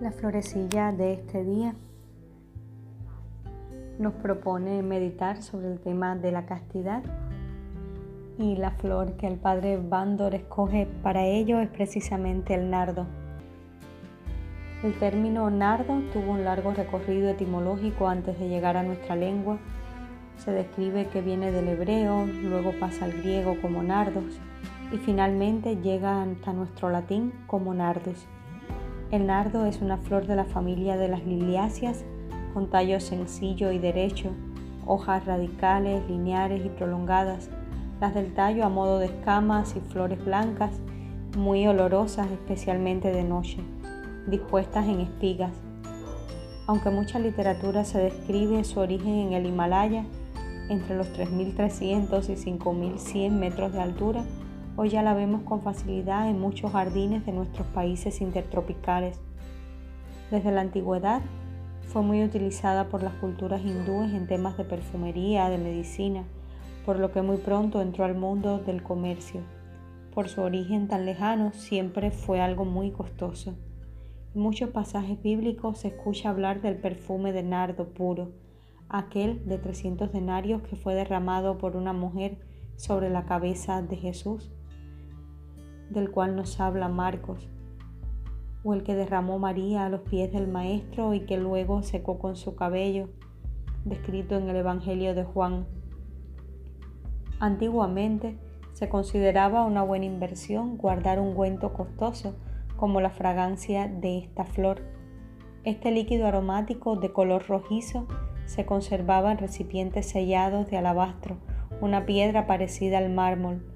La florecilla de este día nos propone meditar sobre el tema de la castidad y la flor que el padre Bandor escoge para ello es precisamente el nardo. El término nardo tuvo un largo recorrido etimológico antes de llegar a nuestra lengua. Se describe que viene del hebreo, luego pasa al griego como nardos y finalmente llega hasta nuestro latín como nardus. El nardo es una flor de la familia de las liliáceas con tallo sencillo y derecho, hojas radicales, lineares y prolongadas, las del tallo a modo de escamas y flores blancas, muy olorosas especialmente de noche dispuestas en espigas. Aunque mucha literatura se describe su origen en el Himalaya, entre los 3.300 y 5.100 metros de altura, hoy ya la vemos con facilidad en muchos jardines de nuestros países intertropicales. Desde la antigüedad fue muy utilizada por las culturas hindúes en temas de perfumería, de medicina, por lo que muy pronto entró al mundo del comercio. Por su origen tan lejano siempre fue algo muy costoso. En muchos pasajes bíblicos se escucha hablar del perfume de nardo puro, aquel de 300 denarios que fue derramado por una mujer sobre la cabeza de Jesús, del cual nos habla Marcos, o el que derramó María a los pies del Maestro y que luego secó con su cabello, descrito en el Evangelio de Juan. Antiguamente se consideraba una buena inversión guardar un ungüento costoso como la fragancia de esta flor. Este líquido aromático de color rojizo se conservaba en recipientes sellados de alabastro, una piedra parecida al mármol,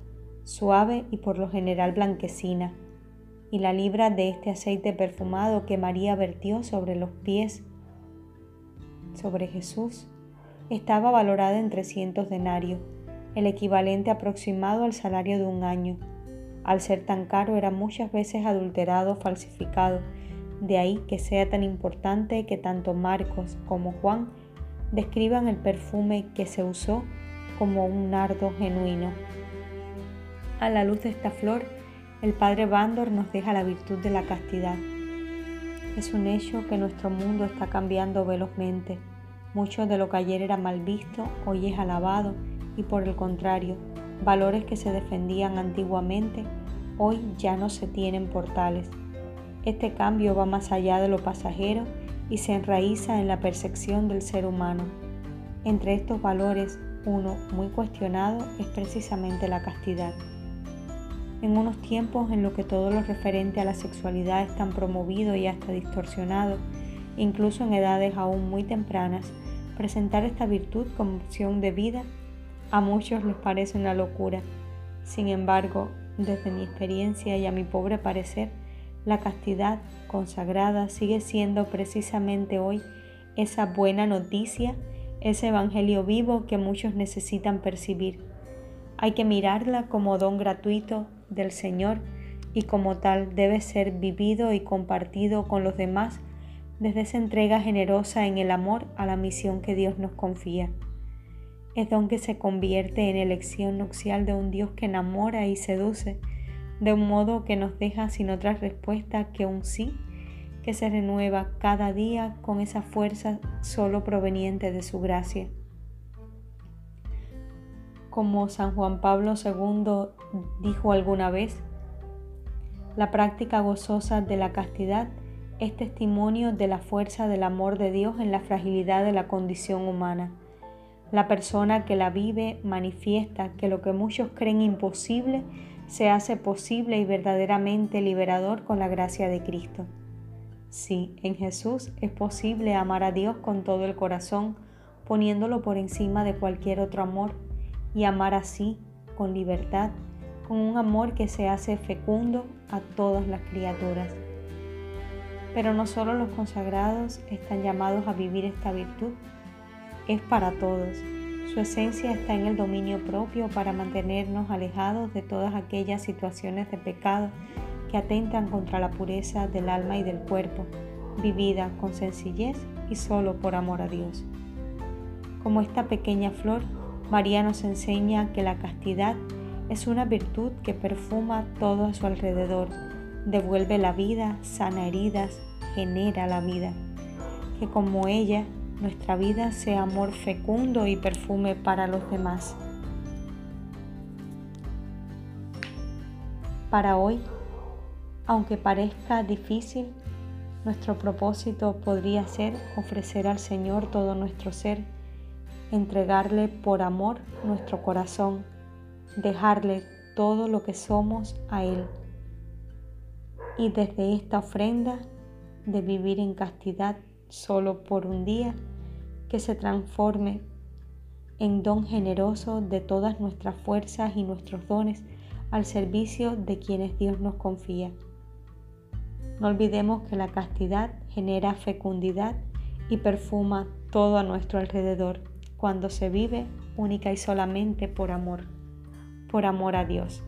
suave y por lo general blanquecina, y la libra de este aceite perfumado que María vertió sobre los pies sobre Jesús estaba valorada en 300 denarios, el equivalente aproximado al salario de un año al ser tan caro era muchas veces adulterado o falsificado, de ahí que sea tan importante que tanto Marcos como Juan describan el perfume que se usó como un nardo genuino. A la luz de esta flor, el padre Bandor nos deja la virtud de la castidad. Es un hecho que nuestro mundo está cambiando velozmente. Mucho de lo que ayer era mal visto hoy es alabado y por el contrario, valores que se defendían antiguamente hoy ya no se tienen por tales. Este cambio va más allá de lo pasajero y se enraiza en la percepción del ser humano. Entre estos valores, uno muy cuestionado es precisamente la castidad. En unos tiempos en los que todo lo referente a la sexualidad es tan promovido y hasta distorsionado, incluso en edades aún muy tempranas, presentar esta virtud como opción de vida a muchos les parece una locura. Sin embargo, desde mi experiencia y a mi pobre parecer, la castidad consagrada sigue siendo precisamente hoy esa buena noticia, ese evangelio vivo que muchos necesitan percibir. Hay que mirarla como don gratuito del Señor y como tal debe ser vivido y compartido con los demás desde esa entrega generosa en el amor a la misión que Dios nos confía es don que se convierte en elección nupcial de un Dios que enamora y seduce, de un modo que nos deja sin otra respuesta que un sí, que se renueva cada día con esa fuerza solo proveniente de su gracia. Como San Juan Pablo II dijo alguna vez, la práctica gozosa de la castidad es testimonio de la fuerza del amor de Dios en la fragilidad de la condición humana la persona que la vive manifiesta que lo que muchos creen imposible se hace posible y verdaderamente liberador con la gracia de Cristo. Sí, en Jesús es posible amar a Dios con todo el corazón, poniéndolo por encima de cualquier otro amor, y amar así, con libertad, con un amor que se hace fecundo a todas las criaturas. Pero no solo los consagrados están llamados a vivir esta virtud, es para todos. Su esencia está en el dominio propio para mantenernos alejados de todas aquellas situaciones de pecado que atentan contra la pureza del alma y del cuerpo, vivida con sencillez y solo por amor a Dios. Como esta pequeña flor, María nos enseña que la castidad es una virtud que perfuma todo a su alrededor, devuelve la vida, sana heridas, genera la vida. Que como ella, nuestra vida sea amor fecundo y perfume para los demás. Para hoy, aunque parezca difícil, nuestro propósito podría ser ofrecer al Señor todo nuestro ser, entregarle por amor nuestro corazón, dejarle todo lo que somos a Él. Y desde esta ofrenda de vivir en castidad solo por un día, que se transforme en don generoso de todas nuestras fuerzas y nuestros dones al servicio de quienes Dios nos confía. No olvidemos que la castidad genera fecundidad y perfuma todo a nuestro alrededor cuando se vive única y solamente por amor, por amor a Dios.